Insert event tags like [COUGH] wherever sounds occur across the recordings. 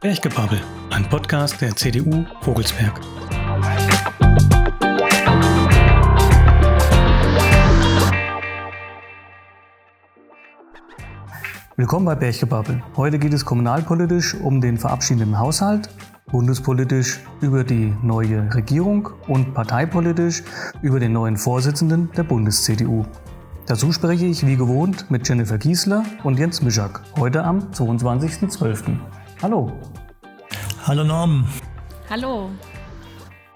Berggebabbel, ein Podcast der CDU Vogelsberg. Willkommen bei Berggebabbel. Heute geht es kommunalpolitisch um den verabschiedeten Haushalt, bundespolitisch über die neue Regierung und parteipolitisch über den neuen Vorsitzenden der Bundes-CDU. Dazu spreche ich wie gewohnt mit Jennifer Giesler und Jens Mischak, heute am 22.12. Hallo. Hallo Norm. Hallo.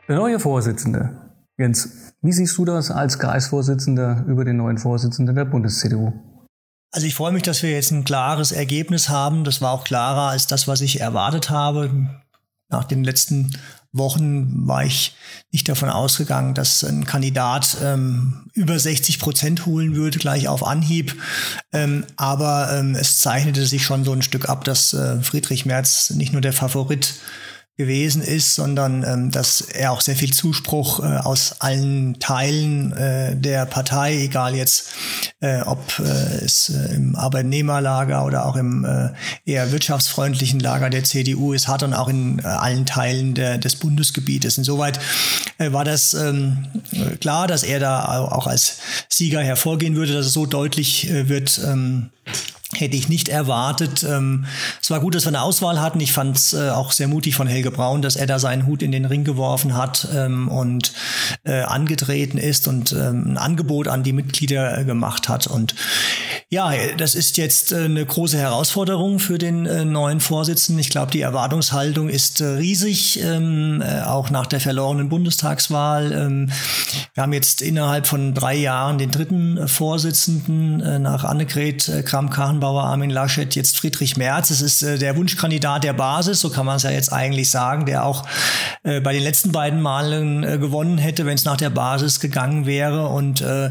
Der neue Vorsitzende. Jens, wie siehst du das als Kreisvorsitzender über den neuen Vorsitzenden der Bundes-CDU? Also ich freue mich, dass wir jetzt ein klares Ergebnis haben. Das war auch klarer als das, was ich erwartet habe. Nach den letzten Wochen war ich nicht davon ausgegangen, dass ein Kandidat ähm, über 60 Prozent holen würde, gleich auf Anhieb. Ähm, aber ähm, es zeichnete sich schon so ein Stück ab, dass äh, Friedrich Merz nicht nur der Favorit gewesen ist, sondern ähm, dass er auch sehr viel Zuspruch äh, aus allen Teilen äh, der Partei, egal jetzt äh, ob äh, es äh, im Arbeitnehmerlager oder auch im äh, eher wirtschaftsfreundlichen Lager der CDU ist, hat und auch in allen Teilen der, des Bundesgebietes. Insoweit war das ähm, klar, dass er da auch als Sieger hervorgehen würde, dass es so deutlich wird. Ähm, Hätte ich nicht erwartet. Ähm, es war gut, dass wir eine Auswahl hatten. Ich fand es äh, auch sehr mutig von Helge Braun, dass er da seinen Hut in den Ring geworfen hat ähm, und äh, angetreten ist und ähm, ein Angebot an die Mitglieder äh, gemacht hat. Und ja, das ist jetzt eine große Herausforderung für den neuen Vorsitzenden. Ich glaube, die Erwartungshaltung ist riesig, auch nach der verlorenen Bundestagswahl. wir haben jetzt innerhalb von drei Jahren den dritten Vorsitzenden nach Annegret Kramp-Karrenbauer Bauer, Armin Laschet, jetzt Friedrich Merz. Es ist äh, der Wunschkandidat der Basis, so kann man es ja jetzt eigentlich sagen, der auch äh, bei den letzten beiden Malen äh, gewonnen hätte, wenn es nach der Basis gegangen wäre. Und äh,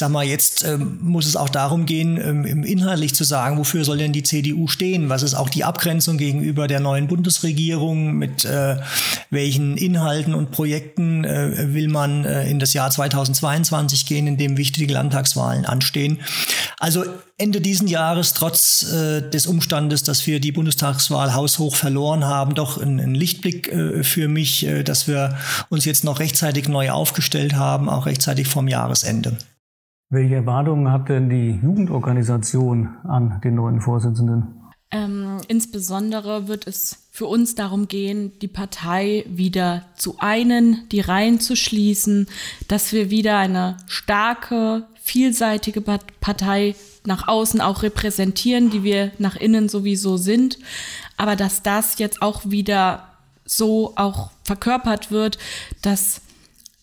sag mal, jetzt ähm, muss es auch darum gehen, ähm, inhaltlich zu sagen, wofür soll denn die CDU stehen? Was ist auch die Abgrenzung gegenüber der neuen Bundesregierung? Mit äh, welchen Inhalten und Projekten äh, will man äh, in das Jahr 2022 gehen, in dem wichtige Landtagswahlen anstehen? Also Ende diesen Jahres, trotz äh, des Umstandes, dass wir die Bundestagswahl haushoch verloren haben, doch ein, ein Lichtblick äh, für mich, äh, dass wir uns jetzt noch rechtzeitig neu aufgestellt haben, auch rechtzeitig vom Jahresende. Welche Erwartungen hat denn die Jugendorganisation an den neuen Vorsitzenden? Ähm, insbesondere wird es für uns darum gehen, die Partei wieder zu einen, die Reihen zu schließen, dass wir wieder eine starke, vielseitige Partei nach außen auch repräsentieren, die wir nach innen sowieso sind, aber dass das jetzt auch wieder so auch verkörpert wird, dass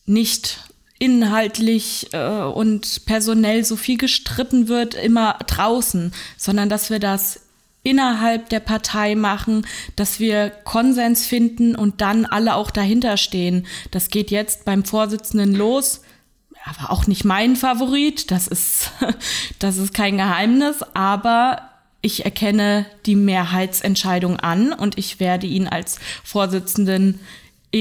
nicht inhaltlich äh, und personell so viel gestritten wird, immer draußen, sondern dass wir das innerhalb der Partei machen, dass wir Konsens finden und dann alle auch dahinter stehen. Das geht jetzt beim Vorsitzenden los. Aber auch nicht mein Favorit, das ist, [LAUGHS] das ist kein Geheimnis, aber ich erkenne die Mehrheitsentscheidung an und ich werde ihn als Vorsitzenden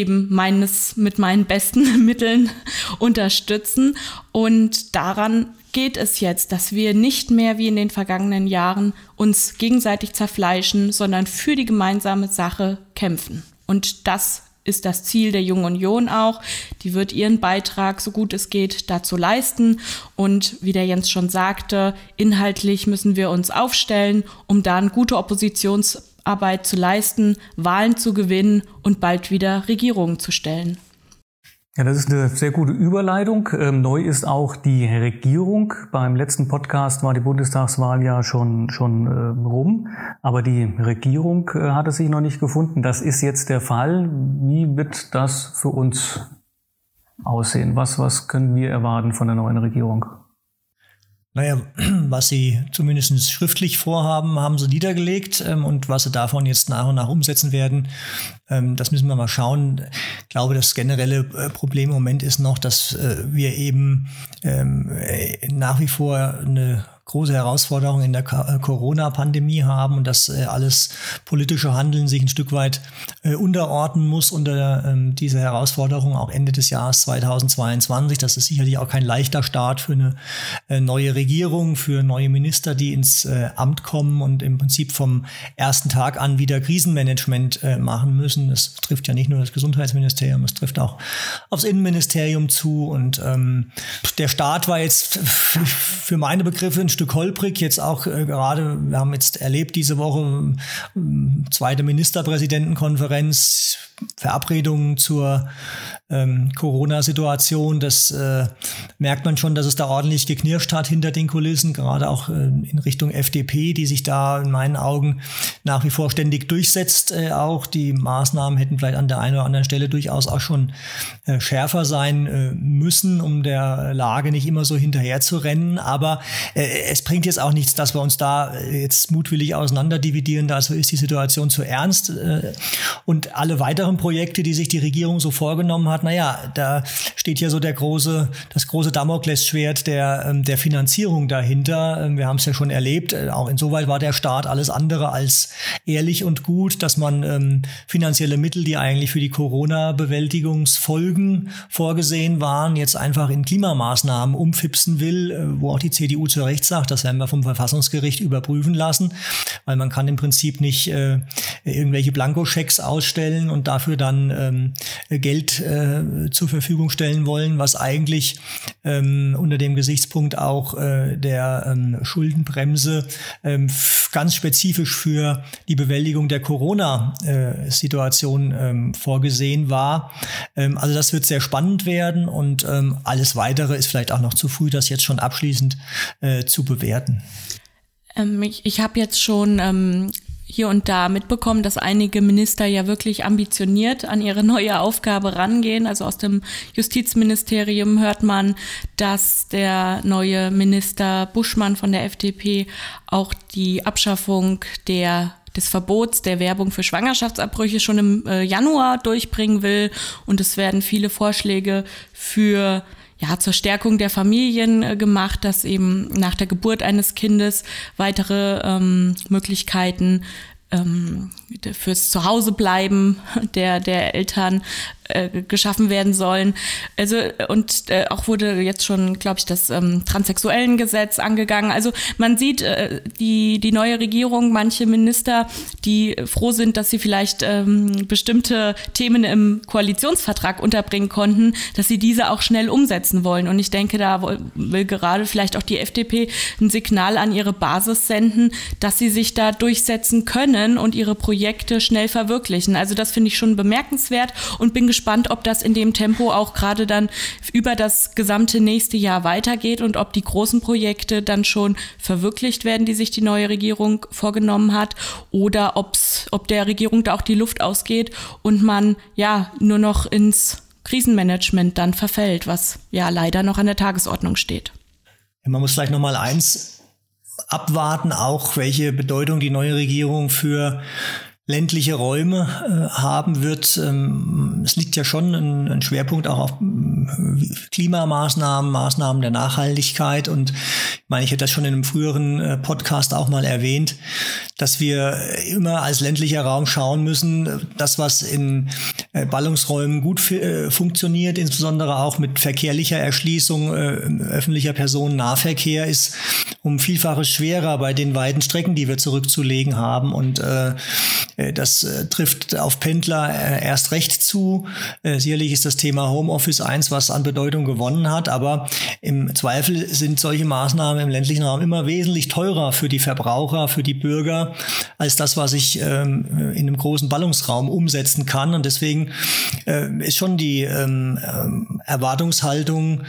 eben meines mit meinen besten [LAUGHS] Mitteln unterstützen und daran geht es jetzt, dass wir nicht mehr wie in den vergangenen Jahren uns gegenseitig zerfleischen, sondern für die gemeinsame Sache kämpfen. Und das ist das Ziel der Jungen Union auch. Die wird ihren Beitrag, so gut es geht, dazu leisten. Und wie der Jens schon sagte, inhaltlich müssen wir uns aufstellen, um dann gute Oppositionsarbeit zu leisten, Wahlen zu gewinnen und bald wieder Regierungen zu stellen. Ja, das ist eine sehr gute Überleitung. Ähm, neu ist auch die Regierung. Beim letzten Podcast war die Bundestagswahl ja schon, schon äh, rum, aber die Regierung äh, hatte sich noch nicht gefunden. Das ist jetzt der Fall. Wie wird das für uns aussehen? Was, was können wir erwarten von der neuen Regierung? Naja, [CLEARS THROAT] was sie zumindest schriftlich vorhaben, haben sie niedergelegt ähm, und was sie davon jetzt nach und nach umsetzen werden, ähm, das müssen wir mal schauen. Ich glaube, das generelle äh, Problem im Moment ist noch, dass äh, wir eben ähm, äh, nach wie vor eine große Herausforderungen in der äh, Corona-Pandemie haben und dass äh, alles politische Handeln sich ein Stück weit äh, unterordnen muss unter ähm, diese Herausforderung auch Ende des Jahres 2022. Das ist sicherlich auch kein leichter Start für eine neue Regierung, für neue Minister, die ins Amt kommen und im Prinzip vom ersten Tag an wieder Krisenmanagement machen müssen. Das trifft ja nicht nur das Gesundheitsministerium, es trifft auch aufs Innenministerium zu und ähm, der Start war jetzt für meine Begriffe ein Stück holprig. Jetzt auch äh, gerade, wir haben jetzt erlebt diese Woche äh, zweite Ministerpräsidentenkonferenz, Verabredungen zur ähm, Corona-Situation. Das äh, merkt man schon, dass es da ordentlich geknirscht hat hinter den Kulissen, gerade auch äh, in Richtung FDP, die sich da in meinen Augen nach wie vor ständig durchsetzt. Äh, auch die Maßnahmen hätten vielleicht an der einen oder anderen Stelle durchaus auch schon äh, schärfer sein äh, müssen, um der Lage nicht immer so hinterher zu rennen. Aber äh, es bringt jetzt auch nichts, dass wir uns da jetzt mutwillig auseinanderdividieren. Dazu ist die Situation zu ernst. Und alle weiteren Projekte, die sich die Regierung so vorgenommen hat, naja, da steht ja so der große, das große Damoklesschwert der, ähm, der Finanzierung dahinter. Ähm, wir haben es ja schon erlebt. Auch insoweit war der Staat alles andere als ehrlich und gut, dass man ähm, finanzielle Mittel, die eigentlich für die Corona-Bewältigungsfolgen vorgesehen waren, jetzt einfach in Klimamaßnahmen umfipsen will, wo auch die CDU zu Recht sagt, das werden wir vom Verfassungsgericht überprüfen lassen, weil man kann im Prinzip nicht äh, irgendwelche Blankoschecks ausstellen und dafür dann ähm, Geld äh, zur Verfügung stellen wollen, was eigentlich ähm, unter dem Gesichtspunkt auch äh, der ähm, Schuldenbremse ähm, ganz spezifisch für die Bewältigung der Corona-Situation äh, ähm, vorgesehen war. Ähm, also das wird sehr spannend werden und ähm, alles weitere ist vielleicht auch noch zu früh, das jetzt schon abschließend äh, zu bewerten. Ähm, ich ich habe jetzt schon ähm, hier und da mitbekommen, dass einige Minister ja wirklich ambitioniert an ihre neue Aufgabe rangehen. Also aus dem Justizministerium hört man, dass der neue Minister Buschmann von der FDP auch die Abschaffung der des Verbots der Werbung für Schwangerschaftsabbrüche schon im äh, Januar durchbringen will. Und es werden viele Vorschläge für ja, zur Stärkung der Familien äh, gemacht, dass eben nach der Geburt eines Kindes weitere ähm, Möglichkeiten ähm, fürs Zuhausebleiben der, der Eltern äh, geschaffen werden sollen. Also und äh, auch wurde jetzt schon, glaube ich, das ähm, transsexuellen Gesetz angegangen. Also man sieht äh, die die neue Regierung, manche Minister, die froh sind, dass sie vielleicht ähm, bestimmte Themen im Koalitionsvertrag unterbringen konnten, dass sie diese auch schnell umsetzen wollen. Und ich denke, da will gerade vielleicht auch die FDP ein Signal an ihre Basis senden, dass sie sich da durchsetzen können und ihre Projekte schnell verwirklichen. Also das finde ich schon bemerkenswert und bin gespannt, ob das in dem Tempo auch gerade dann über das gesamte nächste Jahr weitergeht und ob die großen Projekte dann schon verwirklicht werden, die sich die neue Regierung vorgenommen hat, oder ob's, ob der Regierung da auch die Luft ausgeht und man ja nur noch ins Krisenmanagement dann verfällt, was ja leider noch an der Tagesordnung steht. Man muss vielleicht noch mal eins abwarten, auch welche Bedeutung die neue Regierung für ländliche Räume äh, haben wird. Ähm, es liegt ja schon ein, ein Schwerpunkt auch auf Klimamaßnahmen, Maßnahmen der Nachhaltigkeit. Und ich meine, ich hätte das schon in einem früheren äh, Podcast auch mal erwähnt, dass wir immer als ländlicher Raum schauen müssen, das, was in äh, Ballungsräumen gut äh, funktioniert, insbesondere auch mit verkehrlicher Erschließung äh, öffentlicher Personennahverkehr, ist um Vielfaches schwerer bei den weiten Strecken, die wir zurückzulegen haben. Und äh, äh, das äh, trifft auf Pendler äh, erst recht zu. Sicherlich ist das Thema Homeoffice eins, was an Bedeutung gewonnen hat, aber im Zweifel sind solche Maßnahmen im ländlichen Raum immer wesentlich teurer für die Verbraucher, für die Bürger, als das, was ich ähm, in einem großen Ballungsraum umsetzen kann. Und deswegen ist schon die ähm, ähm, Erwartungshaltung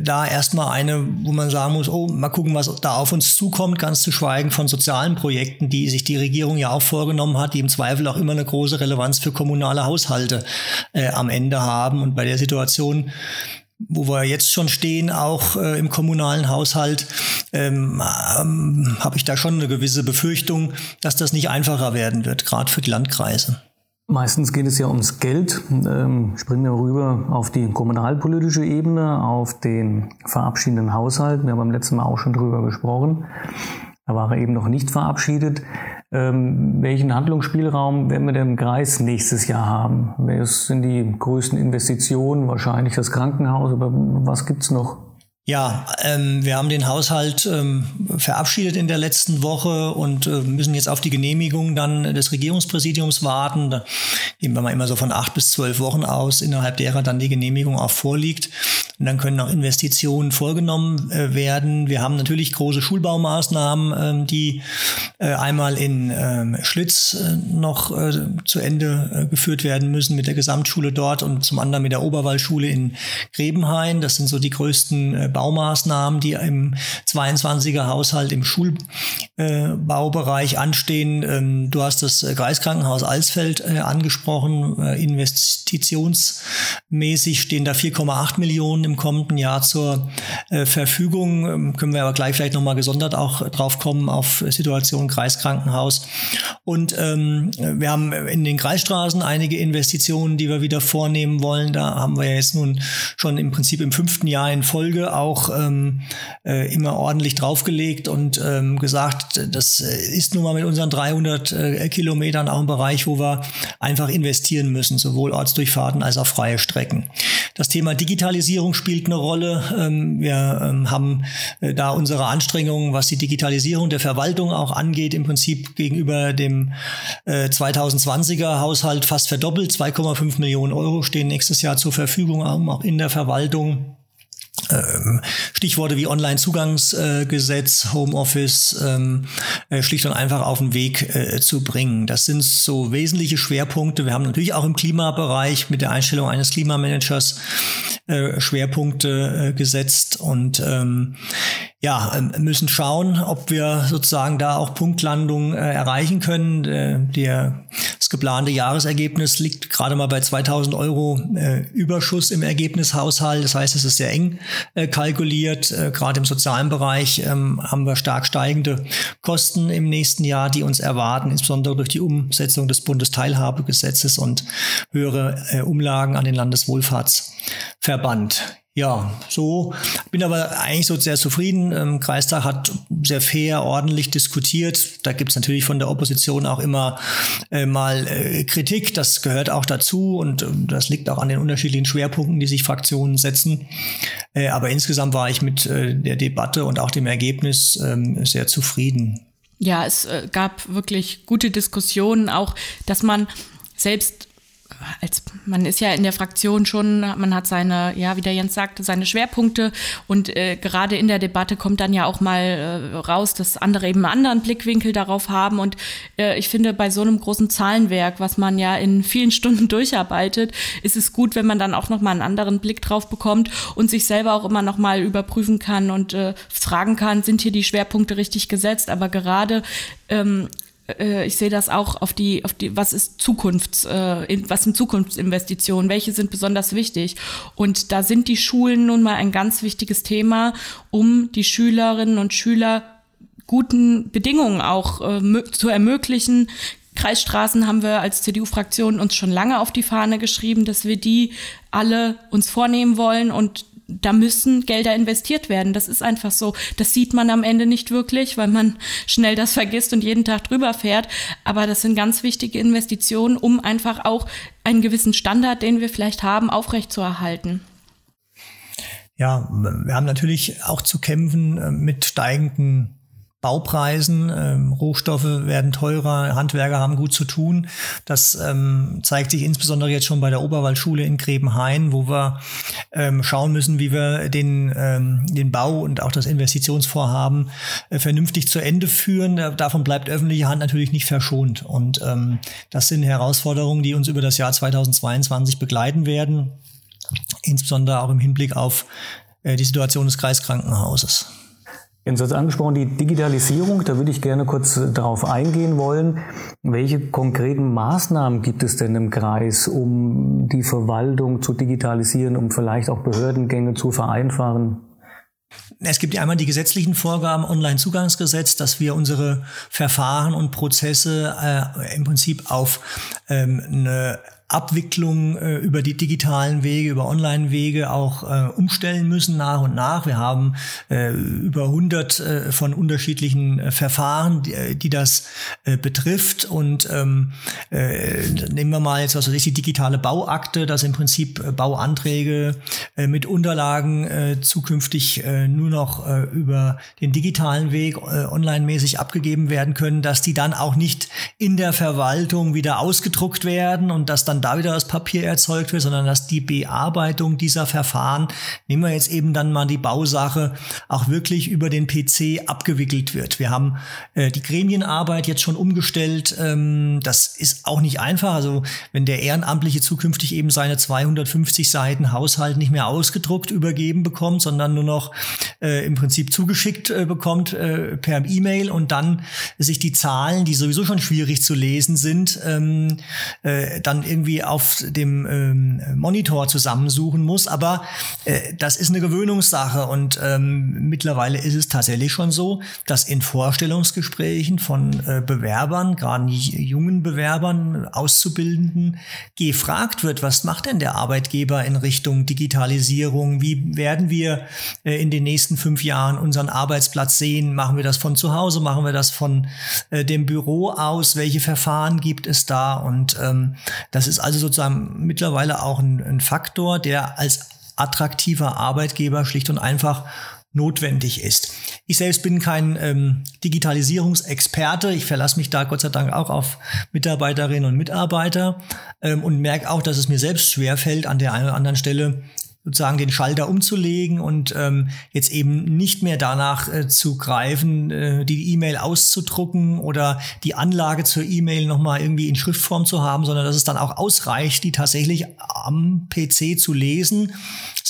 da erstmal eine, wo man sagen muss, oh, mal gucken, was da auf uns zukommt, ganz zu schweigen von sozialen Projekten, die sich die Regierung ja auch vorgenommen hat, die im Zweifel auch immer eine große Relevanz für kommunale Haushalte äh, am Ende haben. Und bei der Situation, wo wir jetzt schon stehen, auch äh, im kommunalen Haushalt, ähm, ähm, habe ich da schon eine gewisse Befürchtung, dass das nicht einfacher werden wird, gerade für die Landkreise. Meistens geht es ja ums Geld. Ähm, springen wir rüber auf die kommunalpolitische Ebene, auf den verabschiedenden Haushalt. Wir haben beim letzten Mal auch schon drüber gesprochen. Da war er eben noch nicht verabschiedet. Ähm, welchen Handlungsspielraum werden wir denn im Kreis nächstes Jahr haben? Was sind die größten Investitionen? Wahrscheinlich das Krankenhaus, aber was gibt's noch? Ja, ähm, wir haben den Haushalt ähm, verabschiedet in der letzten Woche und äh, müssen jetzt auf die Genehmigung dann des Regierungspräsidiums warten. Da gehen wir mal immer so von acht bis zwölf Wochen aus, innerhalb derer dann die Genehmigung auch vorliegt. Und dann können auch Investitionen vorgenommen äh, werden. Wir haben natürlich große Schulbaumaßnahmen, ähm, die äh, einmal in ähm, Schlitz äh, noch äh, zu Ende äh, geführt werden müssen mit der Gesamtschule dort und zum anderen mit der Oberwaldschule in Grebenhain. Das sind so die größten Baumaßnahmen, die im 22er Haushalt im Schulbaubereich anstehen. Ähm, du hast das Kreiskrankenhaus Alsfeld angesprochen. Investitionsmäßig stehen da 4,8 Millionen im kommenden Jahr zur äh, Verfügung. Ähm, können wir aber gleich vielleicht nochmal gesondert auch drauf kommen auf Situation Kreiskrankenhaus. Und ähm, wir haben in den Kreisstraßen einige Investitionen, die wir wieder vornehmen wollen. Da haben wir jetzt nun schon im Prinzip im fünften Jahr in Folge auch ähm, äh, immer ordentlich draufgelegt und ähm, gesagt, das ist nun mal mit unseren 300 äh, Kilometern auch ein Bereich, wo wir einfach investieren müssen, sowohl Ortsdurchfahrten als auch freie Strecken. Das Thema Digitalisierung spielt eine Rolle. Ähm, wir ähm, haben äh, da unsere Anstrengungen, was die Digitalisierung der Verwaltung auch angeht, im Prinzip gegenüber dem 2020er äh, Haushalt fast verdoppelt. 2,5 Millionen Euro stehen nächstes Jahr zur Verfügung, auch in der Verwaltung. Ähm, Stichworte wie Online-Zugangsgesetz, Homeoffice ähm, äh, schlicht und einfach auf den Weg äh, zu bringen. Das sind so wesentliche Schwerpunkte. Wir haben natürlich auch im Klimabereich mit der Einstellung eines Klimamanagers äh, Schwerpunkte gesetzt und ähm, ja, ähm, müssen schauen, ob wir sozusagen da auch Punktlandung äh, erreichen können. Äh, der, das geplante Jahresergebnis liegt gerade mal bei 2000 Euro äh, Überschuss im Ergebnishaushalt. Das heißt, es ist sehr eng äh, kalkuliert. Äh, gerade im sozialen Bereich ähm, haben wir stark steigende Kosten im nächsten Jahr, die uns erwarten, insbesondere durch die Umsetzung des Bundesteilhabegesetzes und höhere äh, Umlagen an den Landeswohlfahrtsverband. Ja, so. Bin aber eigentlich so sehr zufrieden. Ähm, Kreistag hat sehr fair, ordentlich diskutiert. Da gibt's natürlich von der Opposition auch immer äh, mal äh, Kritik. Das gehört auch dazu und äh, das liegt auch an den unterschiedlichen Schwerpunkten, die sich Fraktionen setzen. Äh, aber insgesamt war ich mit äh, der Debatte und auch dem Ergebnis ähm, sehr zufrieden. Ja, es äh, gab wirklich gute Diskussionen, auch dass man selbst als man ist ja in der Fraktion schon, man hat seine, ja, wie der Jens sagte, seine Schwerpunkte. Und äh, gerade in der Debatte kommt dann ja auch mal äh, raus, dass andere eben einen anderen Blickwinkel darauf haben. Und äh, ich finde, bei so einem großen Zahlenwerk, was man ja in vielen [LAUGHS] Stunden durcharbeitet, ist es gut, wenn man dann auch nochmal einen anderen Blick drauf bekommt und sich selber auch immer nochmal überprüfen kann und äh, fragen kann, sind hier die Schwerpunkte richtig gesetzt, aber gerade ähm, äh, ich sehe das auch auf die, auf die, was ist Zukunfts, äh, was sind Zukunftsinvestitionen, welche sind besonders wichtig. Und da sind die Schulen nun mal ein ganz wichtiges Thema, um die Schülerinnen und Schüler guten Bedingungen auch äh, zu ermöglichen. Kreisstraßen haben wir als CDU-Fraktion uns schon lange auf die Fahne geschrieben, dass wir die alle uns vornehmen wollen und da müssen Gelder investiert werden. Das ist einfach so. Das sieht man am Ende nicht wirklich, weil man schnell das vergisst und jeden Tag drüber fährt. Aber das sind ganz wichtige Investitionen, um einfach auch einen gewissen Standard, den wir vielleicht haben, aufrechtzuerhalten. Ja, wir haben natürlich auch zu kämpfen äh, mit steigenden Baupreisen, ähm, Rohstoffe werden teurer, Handwerker haben gut zu tun. Das ähm, zeigt sich insbesondere jetzt schon bei der Oberwaldschule in Grebenhain, wo wir ähm, schauen müssen, wie wir den, ähm, den Bau und auch das Investitionsvorhaben äh, vernünftig zu Ende führen. Davon bleibt öffentliche Hand natürlich nicht verschont. Und ähm, das sind Herausforderungen, die uns über das Jahr 2022 begleiten werden, insbesondere auch im Hinblick auf äh, die Situation des Kreiskrankenhauses. Jens hat angesprochen, die Digitalisierung, da würde ich gerne kurz darauf eingehen wollen. Welche konkreten Maßnahmen gibt es denn im Kreis, um die Verwaltung zu digitalisieren, um vielleicht auch Behördengänge zu vereinfachen? Es gibt ja einmal die gesetzlichen Vorgaben, Online-Zugangsgesetz, dass wir unsere Verfahren und Prozesse äh, im Prinzip auf ähm, eine Abwicklung äh, über die digitalen Wege, über Online-Wege auch äh, umstellen müssen nach und nach. Wir haben äh, über 100 äh, von unterschiedlichen äh, Verfahren, die, äh, die das betrifft. Und ähm, äh, nehmen wir mal jetzt, was weiß ich, die digitale Bauakte, dass im Prinzip Bauanträge mit Unterlagen zukünftig nur noch über den digitalen Weg online-mäßig abgegeben werden können, dass die dann auch nicht in der Verwaltung wieder ausgedruckt werden und dass dann da wieder das Papier erzeugt wird, sondern dass die Bearbeitung dieser Verfahren, nehmen wir jetzt eben dann mal die Bausache, auch wirklich über den PC abgewickelt wird. Wir haben äh, die Gremienarbeit jetzt schon umgestellt. Ähm, das ist auch nicht einfach. Also wenn der Ehrenamtliche zukünftig eben seine 250 Seiten Haushalt nicht mehr ausgedruckt übergeben bekommt, sondern nur noch äh, im Prinzip zugeschickt äh, bekommt äh, per E-Mail und dann sich die Zahlen, die sowieso schon schwierig zu lesen sind, ähm, äh, dann irgendwie irgendwie auf dem ähm, Monitor zusammensuchen muss. Aber äh, das ist eine Gewöhnungssache und ähm, mittlerweile ist es tatsächlich schon so, dass in Vorstellungsgesprächen von äh, Bewerbern, gerade jungen Bewerbern, Auszubildenden, gefragt wird, was macht denn der Arbeitgeber in Richtung Digitalisierung? Wie werden wir äh, in den nächsten fünf Jahren unseren Arbeitsplatz sehen? Machen wir das von zu Hause? Machen wir das von äh, dem Büro aus? Welche Verfahren gibt es da? Und ähm, das ist also sozusagen mittlerweile auch ein, ein Faktor, der als attraktiver Arbeitgeber schlicht und einfach notwendig ist. Ich selbst bin kein ähm, Digitalisierungsexperte. Ich verlasse mich da Gott sei Dank auch auf Mitarbeiterinnen und Mitarbeiter ähm, und merke auch, dass es mir selbst schwerfällt, an der einen oder anderen Stelle sozusagen den Schalter umzulegen und ähm, jetzt eben nicht mehr danach äh, zu greifen, äh, die E-Mail auszudrucken oder die Anlage zur E-Mail nochmal irgendwie in Schriftform zu haben, sondern dass es dann auch ausreicht, die tatsächlich am PC zu lesen,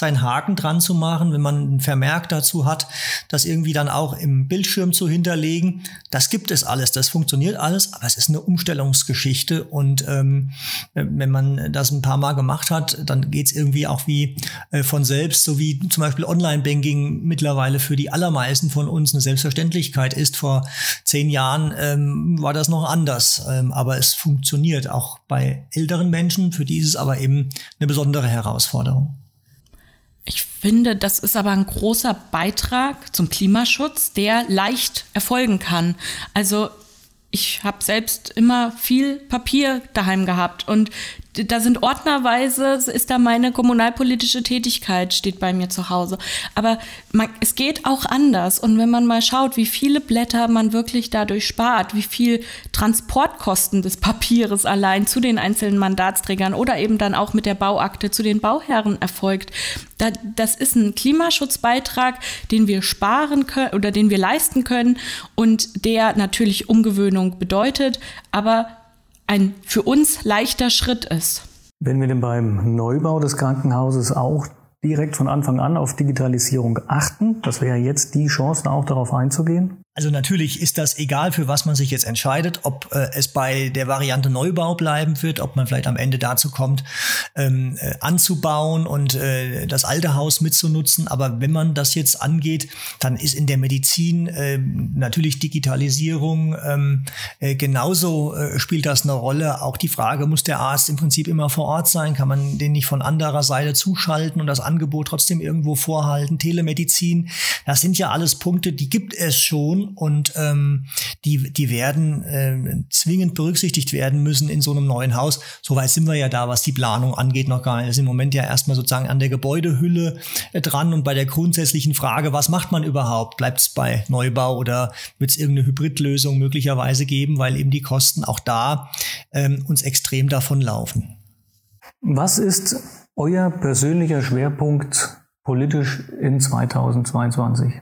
seinen Haken dran zu machen, wenn man einen Vermerk dazu hat, das irgendwie dann auch im Bildschirm zu hinterlegen. Das gibt es alles, das funktioniert alles, aber es ist eine Umstellungsgeschichte und ähm, wenn man das ein paar Mal gemacht hat, dann geht's irgendwie auch wie äh, von selbst, so wie zum Beispiel Online-Banking mittlerweile für die allermeisten von uns eine Selbstverständlichkeit ist. Vor zehn Jahren ähm, war das noch anders, ähm, aber es funktioniert auch bei älteren Menschen. Für die ist es aber eben eine besondere Herausforderung. Ich finde, das ist aber ein großer Beitrag zum Klimaschutz, der leicht erfolgen kann. Also ich habe selbst immer viel Papier daheim gehabt und da sind ordnerweise, ist da meine kommunalpolitische Tätigkeit, steht bei mir zu Hause. Aber man, es geht auch anders. Und wenn man mal schaut, wie viele Blätter man wirklich dadurch spart, wie viel Transportkosten des Papieres allein zu den einzelnen Mandatsträgern oder eben dann auch mit der Bauakte zu den Bauherren erfolgt, da, das ist ein Klimaschutzbeitrag, den wir sparen können oder den wir leisten können und der natürlich Umgewöhnung bedeutet, aber ein für uns leichter Schritt ist. Wenn wir denn beim Neubau des Krankenhauses auch direkt von Anfang an auf Digitalisierung achten, das wäre jetzt die Chance, auch darauf einzugehen? Also natürlich ist das egal, für was man sich jetzt entscheidet, ob äh, es bei der Variante Neubau bleiben wird, ob man vielleicht am Ende dazu kommt, ähm, äh, anzubauen und äh, das alte Haus mitzunutzen. Aber wenn man das jetzt angeht, dann ist in der Medizin äh, natürlich Digitalisierung ähm, äh, genauso äh, spielt das eine Rolle. Auch die Frage, muss der Arzt im Prinzip immer vor Ort sein? Kann man den nicht von anderer Seite zuschalten und das Angebot trotzdem irgendwo vorhalten? Telemedizin, das sind ja alles Punkte, die gibt es schon und ähm, die, die werden äh, zwingend berücksichtigt werden müssen in so einem neuen Haus. Soweit sind wir ja da, was die Planung angeht, noch gar nicht. Das ist im Moment ja erstmal sozusagen an der Gebäudehülle äh, dran und bei der grundsätzlichen Frage, was macht man überhaupt? Bleibt es bei Neubau oder wird es irgendeine Hybridlösung möglicherweise geben, weil eben die Kosten auch da ähm, uns extrem davon laufen. Was ist euer persönlicher Schwerpunkt politisch in 2022?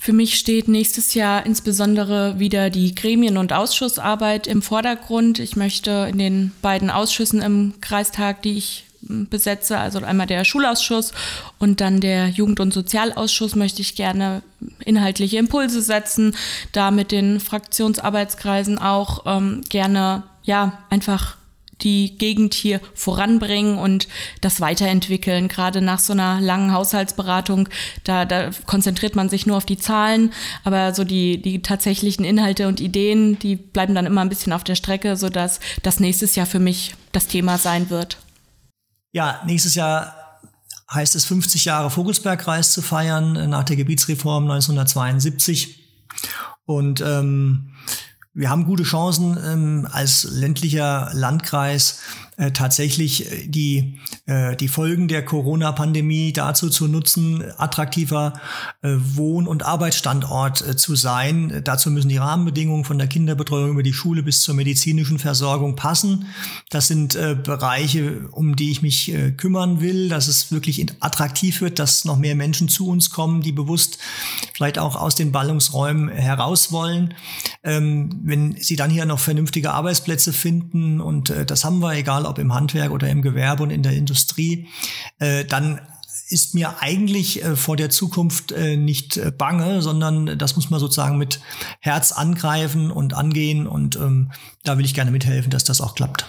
Für mich steht nächstes Jahr insbesondere wieder die Gremien- und Ausschussarbeit im Vordergrund. Ich möchte in den beiden Ausschüssen im Kreistag, die ich hm, besetze, also einmal der Schulausschuss und dann der Jugend- und Sozialausschuss, möchte ich gerne inhaltliche Impulse setzen, da mit den Fraktionsarbeitskreisen auch ähm, gerne ja einfach die Gegend hier voranbringen und das weiterentwickeln. Gerade nach so einer langen Haushaltsberatung, da, da konzentriert man sich nur auf die Zahlen, aber so die, die tatsächlichen Inhalte und Ideen, die bleiben dann immer ein bisschen auf der Strecke, sodass das nächstes Jahr für mich das Thema sein wird. Ja, nächstes Jahr heißt es 50 Jahre Vogelsbergkreis zu feiern nach der Gebietsreform 1972. Und ähm, wir haben gute Chancen ähm, als ländlicher Landkreis äh, tatsächlich äh, die, äh, die Folgen der Corona-Pandemie dazu zu nutzen, attraktiver äh, Wohn- und Arbeitsstandort äh, zu sein. Dazu müssen die Rahmenbedingungen von der Kinderbetreuung über die Schule bis zur medizinischen Versorgung passen. Das sind äh, Bereiche, um die ich mich äh, kümmern will, dass es wirklich attraktiv wird, dass noch mehr Menschen zu uns kommen, die bewusst vielleicht auch aus den Ballungsräumen heraus wollen. Ähm, wenn sie dann hier noch vernünftige Arbeitsplätze finden, und äh, das haben wir, egal ob im Handwerk oder im Gewerbe und in der Industrie, äh, dann ist mir eigentlich äh, vor der Zukunft äh, nicht äh, bange, sondern das muss man sozusagen mit Herz angreifen und angehen. Und ähm, da will ich gerne mithelfen, dass das auch klappt.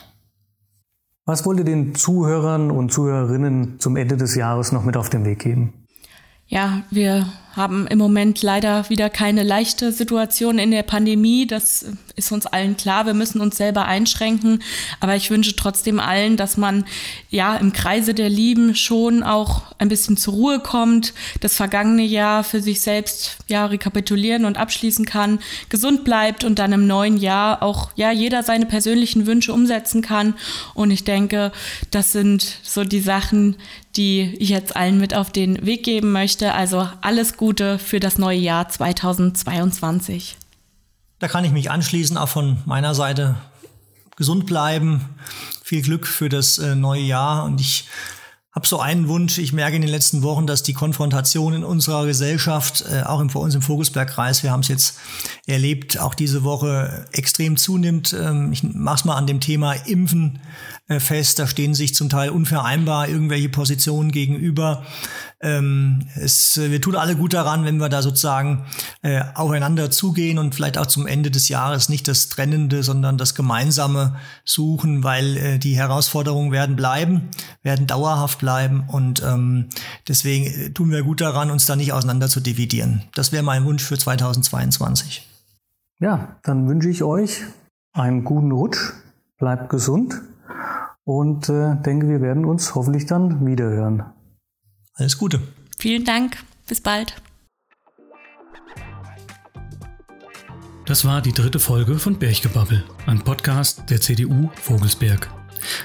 Was wollt ihr den Zuhörern und Zuhörerinnen zum Ende des Jahres noch mit auf den Weg geben? Ja, wir haben im Moment leider wieder keine leichte Situation in der Pandemie. Das ist uns allen klar. Wir müssen uns selber einschränken. Aber ich wünsche trotzdem allen, dass man ja im Kreise der Lieben schon auch ein bisschen zur Ruhe kommt, das vergangene Jahr für sich selbst ja rekapitulieren und abschließen kann, gesund bleibt und dann im neuen Jahr auch ja jeder seine persönlichen Wünsche umsetzen kann. Und ich denke, das sind so die Sachen, die ich jetzt allen mit auf den Weg geben möchte. Also alles Gute für das neue Jahr 2022. Da kann ich mich anschließen, auch von meiner Seite gesund bleiben. Viel Glück für das äh, neue Jahr und ich habe so einen Wunsch. Ich merke in den letzten Wochen, dass die Konfrontation in unserer Gesellschaft, äh, auch im, vor uns im Vogelsbergkreis, wir haben es jetzt erlebt, auch diese Woche extrem zunimmt. Ähm, ich mach's mal an dem Thema Impfen fest. Da stehen sich zum Teil unvereinbar irgendwelche Positionen gegenüber. Ähm, es, wir tun alle gut daran, wenn wir da sozusagen äh, aufeinander zugehen und vielleicht auch zum Ende des Jahres nicht das Trennende, sondern das Gemeinsame suchen, weil äh, die Herausforderungen werden bleiben, werden dauerhaft bleiben und ähm, deswegen äh, tun wir gut daran, uns da nicht auseinander zu dividieren. Das wäre mein Wunsch für 2022. Ja, dann wünsche ich euch einen guten Rutsch, bleibt gesund und äh, denke, wir werden uns hoffentlich dann wiederhören. Alles Gute. Vielen Dank. Bis bald. Das war die dritte Folge von Berchgebabbel, ein Podcast der CDU Vogelsberg.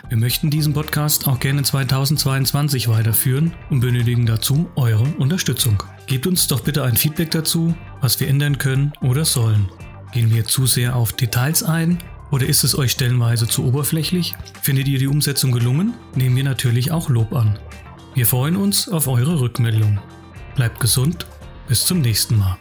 Wir möchten diesen Podcast auch gerne 2022 weiterführen und benötigen dazu eure Unterstützung. Gebt uns doch bitte ein Feedback dazu, was wir ändern können oder sollen. Gehen wir zu sehr auf Details ein oder ist es euch stellenweise zu oberflächlich? Findet ihr die Umsetzung gelungen? Nehmen wir natürlich auch Lob an. Wir freuen uns auf eure Rückmeldung. Bleibt gesund, bis zum nächsten Mal.